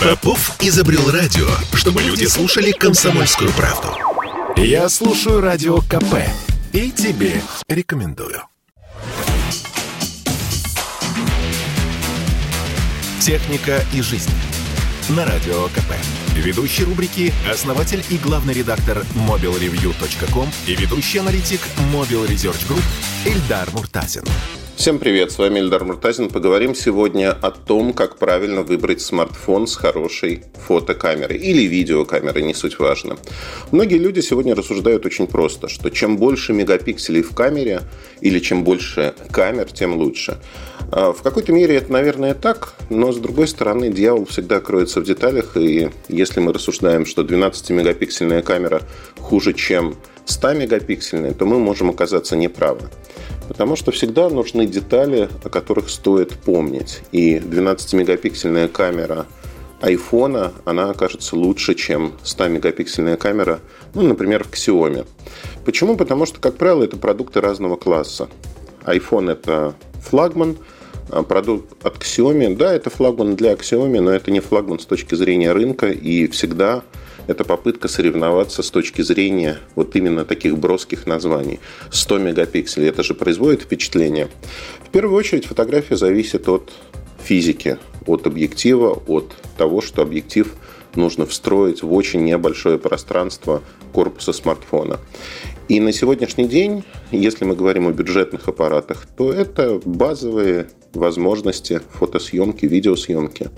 Попов изобрел радио, чтобы люди слушали комсомольскую правду. Я слушаю радио КП и тебе рекомендую. Техника и жизнь. На радио КП. Ведущий рубрики – основатель и главный редактор mobilreview.com и ведущий аналитик Mobile Research Group Эльдар Муртазин. Всем привет, с вами Эльдар Муртазин. Поговорим сегодня о том, как правильно выбрать смартфон с хорошей фотокамерой или видеокамерой, не суть важно. Многие люди сегодня рассуждают очень просто, что чем больше мегапикселей в камере или чем больше камер, тем лучше. А, в какой-то мере это, наверное, так, но с другой стороны, дьявол всегда кроется в деталях, и если мы рассуждаем, что 12-мегапиксельная камера хуже, чем 100-мегапиксельная, то мы можем оказаться неправы. Потому что всегда нужны детали, о которых стоит помнить. И 12-мегапиксельная камера айфона, она окажется лучше, чем 100-мегапиксельная камера, ну, например, в Xiaomi. Почему? Потому что, как правило, это продукты разного класса. iPhone – это флагман, а продукт от Xiaomi. Да, это флагман для Xiaomi, но это не флагман с точки зрения рынка, и всегда это попытка соревноваться с точки зрения вот именно таких броских названий. 100 мегапикселей, это же производит впечатление. В первую очередь фотография зависит от физики, от объектива, от того, что объектив нужно встроить в очень небольшое пространство корпуса смартфона. И на сегодняшний день, если мы говорим о бюджетных аппаратах, то это базовые возможности фотосъемки, видеосъемки.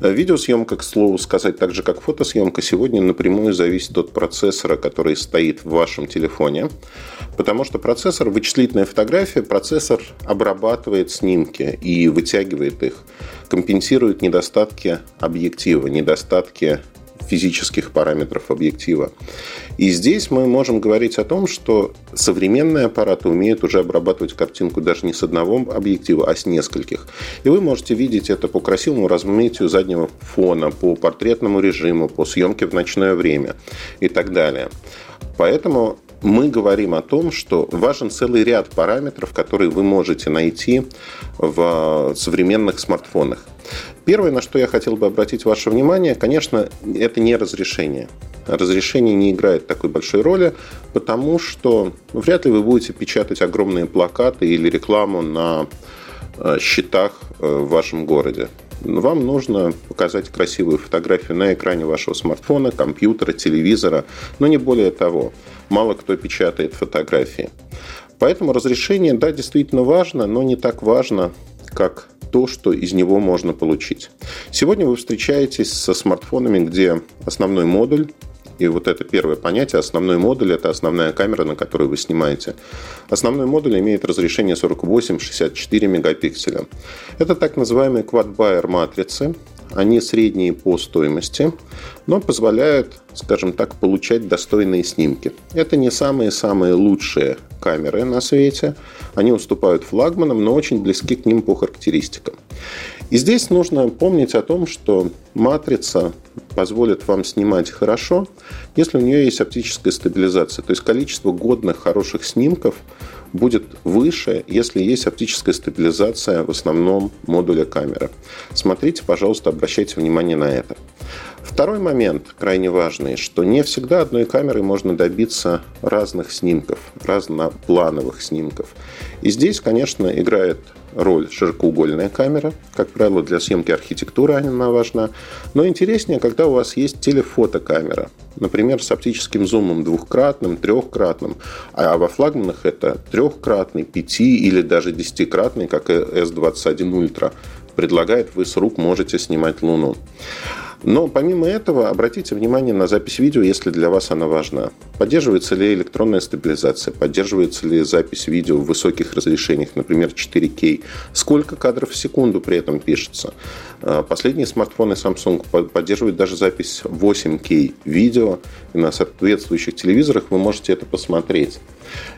Видеосъемка, к слову сказать, так же как фотосъемка, сегодня напрямую зависит от процессора, который стоит в вашем телефоне. Потому что процессор, вычислительная фотография, процессор обрабатывает снимки и вытягивает их, компенсирует недостатки объектива, недостатки физических параметров объектива. И здесь мы можем говорить о том, что современные аппараты умеют уже обрабатывать картинку даже не с одного объектива, а с нескольких. И вы можете видеть это по красивому размытию заднего фона, по портретному режиму, по съемке в ночное время и так далее. Поэтому мы говорим о том, что важен целый ряд параметров, которые вы можете найти в современных смартфонах. Первое, на что я хотел бы обратить ваше внимание, конечно, это не разрешение. Разрешение не играет такой большой роли, потому что вряд ли вы будете печатать огромные плакаты или рекламу на э, счетах э, в вашем городе. Вам нужно показать красивую фотографию на экране вашего смартфона, компьютера, телевизора, но не более того. Мало кто печатает фотографии. Поэтому разрешение, да, действительно важно, но не так важно, как то, что из него можно получить. Сегодня вы встречаетесь со смартфонами, где основной модуль и вот это первое понятие, основной модуль – это основная камера, на которой вы снимаете. Основной модуль имеет разрешение 48-64 мегапикселя. Это так называемые quad-buyer матрицы. Они средние по стоимости, но позволяют, скажем так, получать достойные снимки. Это не самые-самые лучшие камеры на свете. Они уступают флагманам, но очень близки к ним по характеристикам. И здесь нужно помнить о том, что матрица позволит вам снимать хорошо, если у нее есть оптическая стабилизация. То есть количество годных хороших снимков будет выше, если есть оптическая стабилизация в основном модуля камеры. Смотрите, пожалуйста, обращайте внимание на это. Второй момент, крайне важный, что не всегда одной камерой можно добиться разных снимков, разноплановых снимков. И здесь, конечно, играет роль широкоугольная камера. Как правило, для съемки архитектуры она важна. Но интереснее, когда у вас есть телефотокамера. Например, с оптическим зумом двухкратным, трехкратным. А во флагманах это трехкратный, пяти или даже десятикратный, как S21 Ultra предлагает, вы с рук можете снимать Луну. Но помимо этого, обратите внимание на запись видео, если для вас она важна. Поддерживается ли электронная стабилизация, поддерживается ли запись видео в высоких разрешениях, например, 4К, сколько кадров в секунду при этом пишется. А, последние смартфоны Samsung поддерживают даже запись 8К видео, и на соответствующих телевизорах вы можете это посмотреть.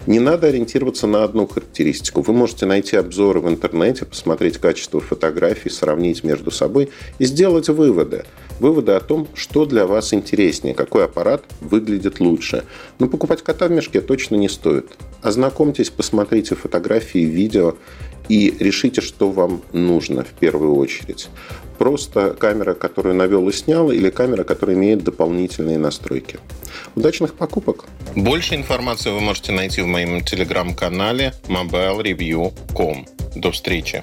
Не надо ориентироваться на одну характеристику. Вы можете найти обзоры в интернете, посмотреть качество фотографий, сравнить между собой и сделать выводы. Выводы о том, что для вас интереснее, какой аппарат выглядит лучше. Но покупать кота в мешке точно не стоит. Ознакомьтесь, посмотрите фотографии, видео и решите, что вам нужно в первую очередь. Просто камера, которую навел и снял, или камера, которая имеет дополнительные настройки. Удачных покупок! Больше информации вы можете найти в моем телеграм-канале mobilereview.com. До встречи!